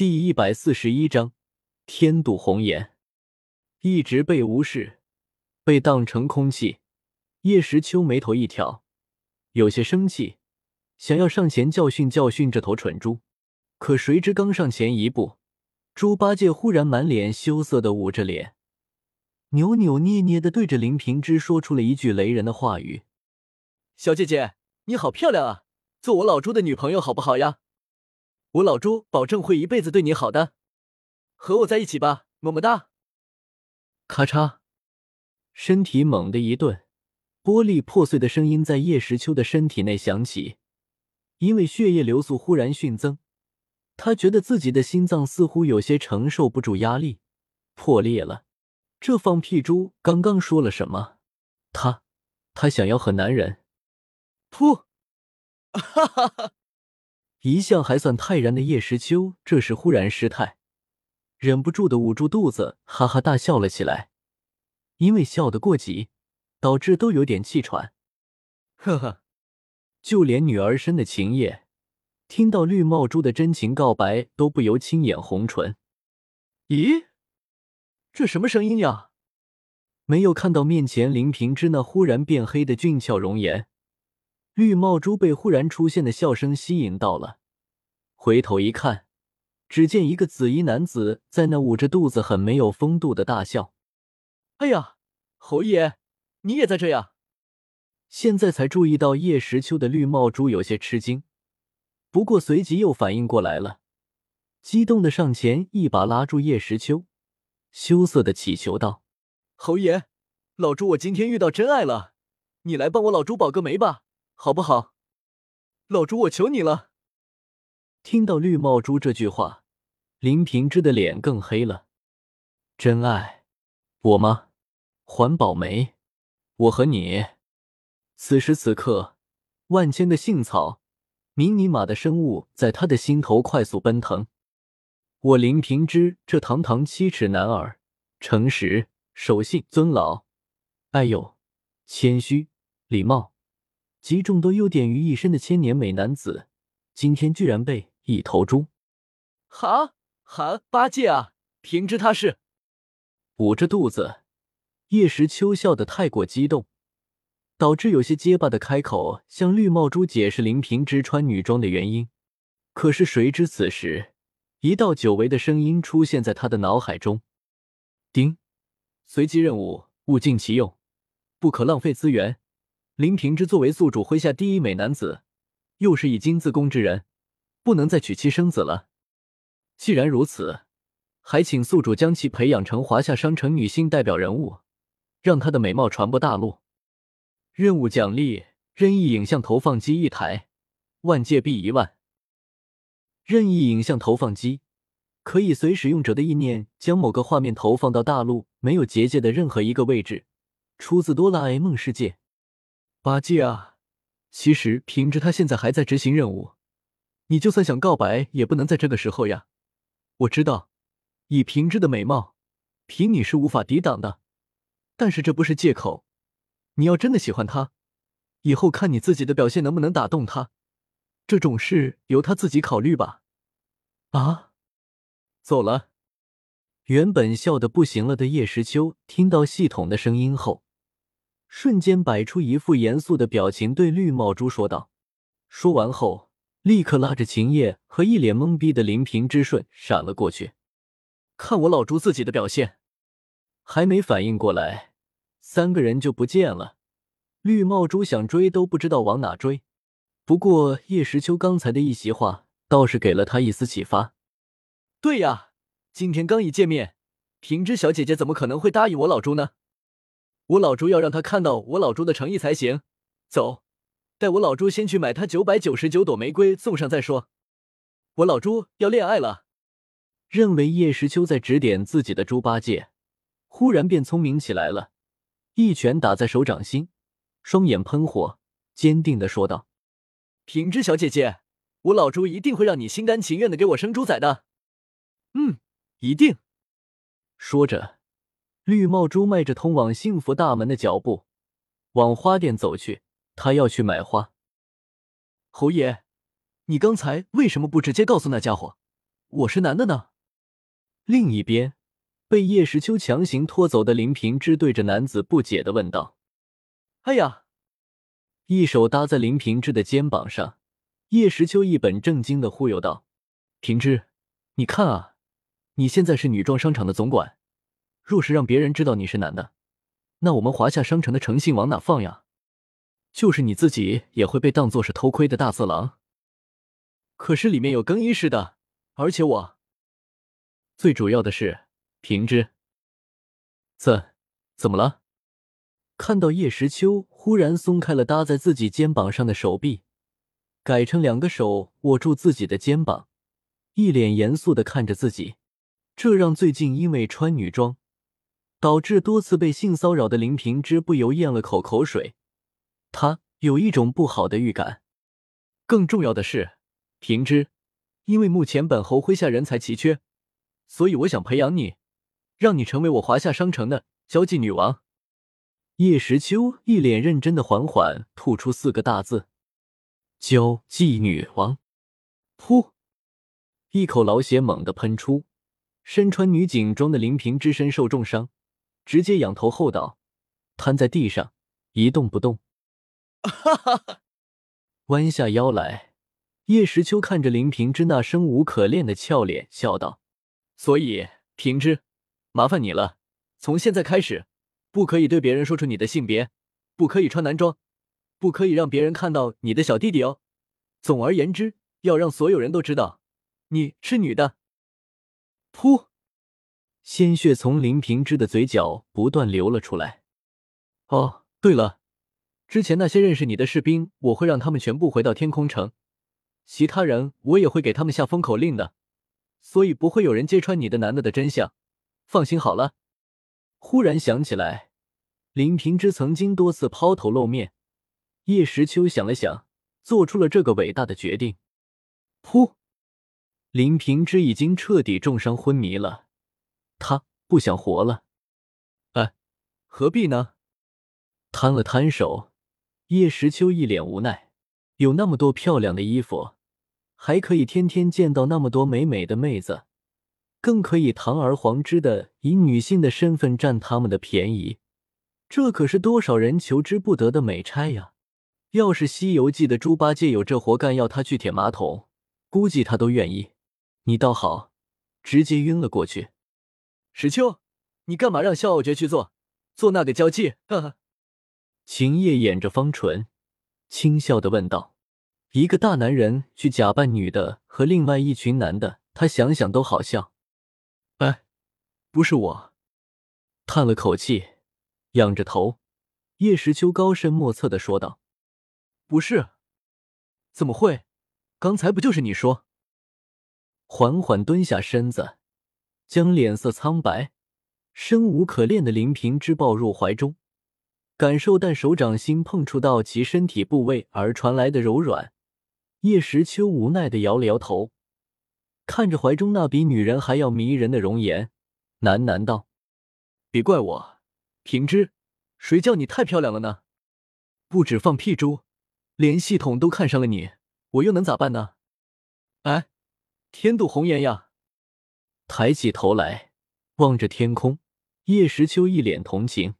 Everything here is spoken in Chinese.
第一百四十一章天妒红颜，一直被无视，被当成空气。叶时秋眉头一挑，有些生气，想要上前教训教训这头蠢猪。可谁知刚上前一步，猪八戒忽然满脸羞涩的捂着脸，扭扭捏捏的对着林平之说出了一句雷人的话语：“小姐姐，你好漂亮啊，做我老猪的女朋友好不好呀？”我老朱保证会一辈子对你好的，和我在一起吧，么么哒！咔嚓，身体猛地一顿，玻璃破碎的声音在叶时秋的身体内响起。因为血液流速忽然迅增，他觉得自己的心脏似乎有些承受不住压力，破裂了。这放屁猪刚刚说了什么？他，他想要和男人？噗！哈哈哈！一向还算泰然的叶时秋，这时忽然失态，忍不住的捂住肚子，哈哈大笑了起来。因为笑得过急，导致都有点气喘。呵呵，就连女儿身的秦叶，听到绿帽猪的真情告白，都不由轻眼红唇。咦，这什么声音呀？没有看到面前林平之那忽然变黑的俊俏容颜。绿帽猪被忽然出现的笑声吸引到了，回头一看，只见一个紫衣男子在那捂着肚子、很没有风度的大笑。哎呀，侯爷，你也在这呀？现在才注意到叶时秋的绿帽猪有些吃惊，不过随即又反应过来了，激动的上前一把拉住叶时秋，羞涩的祈求道：“侯爷，老猪我今天遇到真爱了，你来帮我老猪保个媒吧。”好不好，老朱，我求你了。听到绿帽猪这句话，林平之的脸更黑了。真爱，我吗？环保梅，我和你。此时此刻，万千的杏草、迷你马的生物在他的心头快速奔腾。我林平之这堂堂七尺男儿，诚实、守信、尊老、爱幼、谦虚、礼貌。集众多优点于一身的千年美男子，今天居然被一头猪！哈哈，八戒啊，平之他是捂着肚子，叶时秋笑得太过激动，导致有些结巴的开口向绿帽猪解释林平之穿女装的原因。可是谁知此时，一道久违的声音出现在他的脑海中：“丁，随机任务，物尽其用，不可浪费资源。”林平之作为宿主麾下第一美男子，又是以金自宫之人，不能再娶妻生子了。既然如此，还请宿主将其培养成华夏商城女性代表人物，让她的美貌传播大陆。任务奖励：任意影像投放机一台，万界币一万。任意影像投放机可以随使用者的意念将某个画面投放到大陆没有结界的任何一个位置。出自哆啦 A 梦世界。八戒啊，其实平之他现在还在执行任务，你就算想告白也不能在这个时候呀。我知道，以平之的美貌，凭你是无法抵挡的，但是这不是借口。你要真的喜欢他，以后看你自己的表现能不能打动他，这种事由他自己考虑吧。啊，走了。原本笑得不行了的叶时秋，听到系统的声音后。瞬间摆出一副严肃的表情，对绿帽猪说道。说完后，立刻拉着秦叶和一脸懵逼的林平之顺闪了过去。看我老猪自己的表现，还没反应过来，三个人就不见了。绿帽猪想追都不知道往哪追。不过叶时秋刚才的一席话倒是给了他一丝启发。对呀，今天刚一见面，平之小姐姐怎么可能会答应我老猪呢？我老朱要让他看到我老朱的诚意才行。走，带我老朱先去买他九百九十九朵玫瑰送上再说。我老朱要恋爱了。认为叶时秋在指点自己的猪八戒，忽然变聪明起来了，一拳打在手掌心，双眼喷火，坚定的说道：“平之小姐姐，我老朱一定会让你心甘情愿的给我生猪仔的。嗯，一定。”说着。绿帽猪迈着通往幸福大门的脚步，往花店走去。他要去买花。侯爷，你刚才为什么不直接告诉那家伙，我是男的呢？另一边，被叶时秋强行拖走的林平之对着男子不解的问道：“哎呀！”一手搭在林平之的肩膀上，叶时秋一本正经的忽悠道：“平之，你看啊，你现在是女装商场的总管，若是让别人知道你是男的，那我们华夏商城的诚信往哪放呀？就是你自己也会被当作是偷窥的大色狼。可是里面有更衣室的，而且我……最主要的是，平之，怎怎么了？”看到叶时秋忽然松开了搭在自己肩膀上的手臂，改成两个手握住自己的肩膀，一脸严肃的看着自己，这让最近因为穿女装导致多次被性骚扰的林平之不由咽了口口水。他有一种不好的预感。更重要的是，平之，因为目前本侯麾下人才奇缺，所以我想培养你，让你成为我华夏商城的交际女王。叶时秋一脸认真的缓缓吐出四个大字：“交际女王。”噗！一口老血猛地喷出，身穿女警装的林平之身受重伤，直接仰头后倒，瘫在地上一动不动。哈哈哈！弯下腰来，叶时秋看着林平之那生无可恋的俏脸，笑道：“所以，平之，麻烦你了，从现在开始。”不可以对别人说出你的性别，不可以穿男装，不可以让别人看到你的小弟弟哦。总而言之，要让所有人都知道你是女的。噗！鲜血从林平之的嘴角不断流了出来。哦，对了，之前那些认识你的士兵，我会让他们全部回到天空城，其他人我也会给他们下封口令的，所以不会有人揭穿你的男的的真相。放心好了。忽然想起来，林平之曾经多次抛头露面。叶时秋想了想，做出了这个伟大的决定。噗！林平之已经彻底重伤昏迷了，他不想活了。哎，何必呢？摊了摊手，叶时秋一脸无奈。有那么多漂亮的衣服，还可以天天见到那么多美美的妹子。更可以堂而皇之的以女性的身份占他们的便宜，这可是多少人求之不得的美差呀！要是《西游记》的猪八戒有这活干要他去舔马桶，估计他都愿意。你倒好，直接晕了过去。石秋，你干嘛让萧傲绝去做做那个交际？呵呵。秦叶掩着方唇，轻笑的问道：“一个大男人去假扮女的和另外一群男的，他想想都好笑。”哎，不是我，叹了口气，仰着头，叶石秋高深莫测的说道：“不是，怎么会？刚才不就是你说？”缓缓蹲下身子，将脸色苍白、生无可恋的林平之抱入怀中，感受但手掌心碰触到其身体部位而传来的柔软，叶时秋无奈的摇了摇头。看着怀中那比女人还要迷人的容颜，喃喃道：“别怪我，平之，谁叫你太漂亮了呢？不止放屁猪，连系统都看上了你，我又能咋办呢？哎，天妒红颜呀！”抬起头来望着天空，叶时秋一脸同情。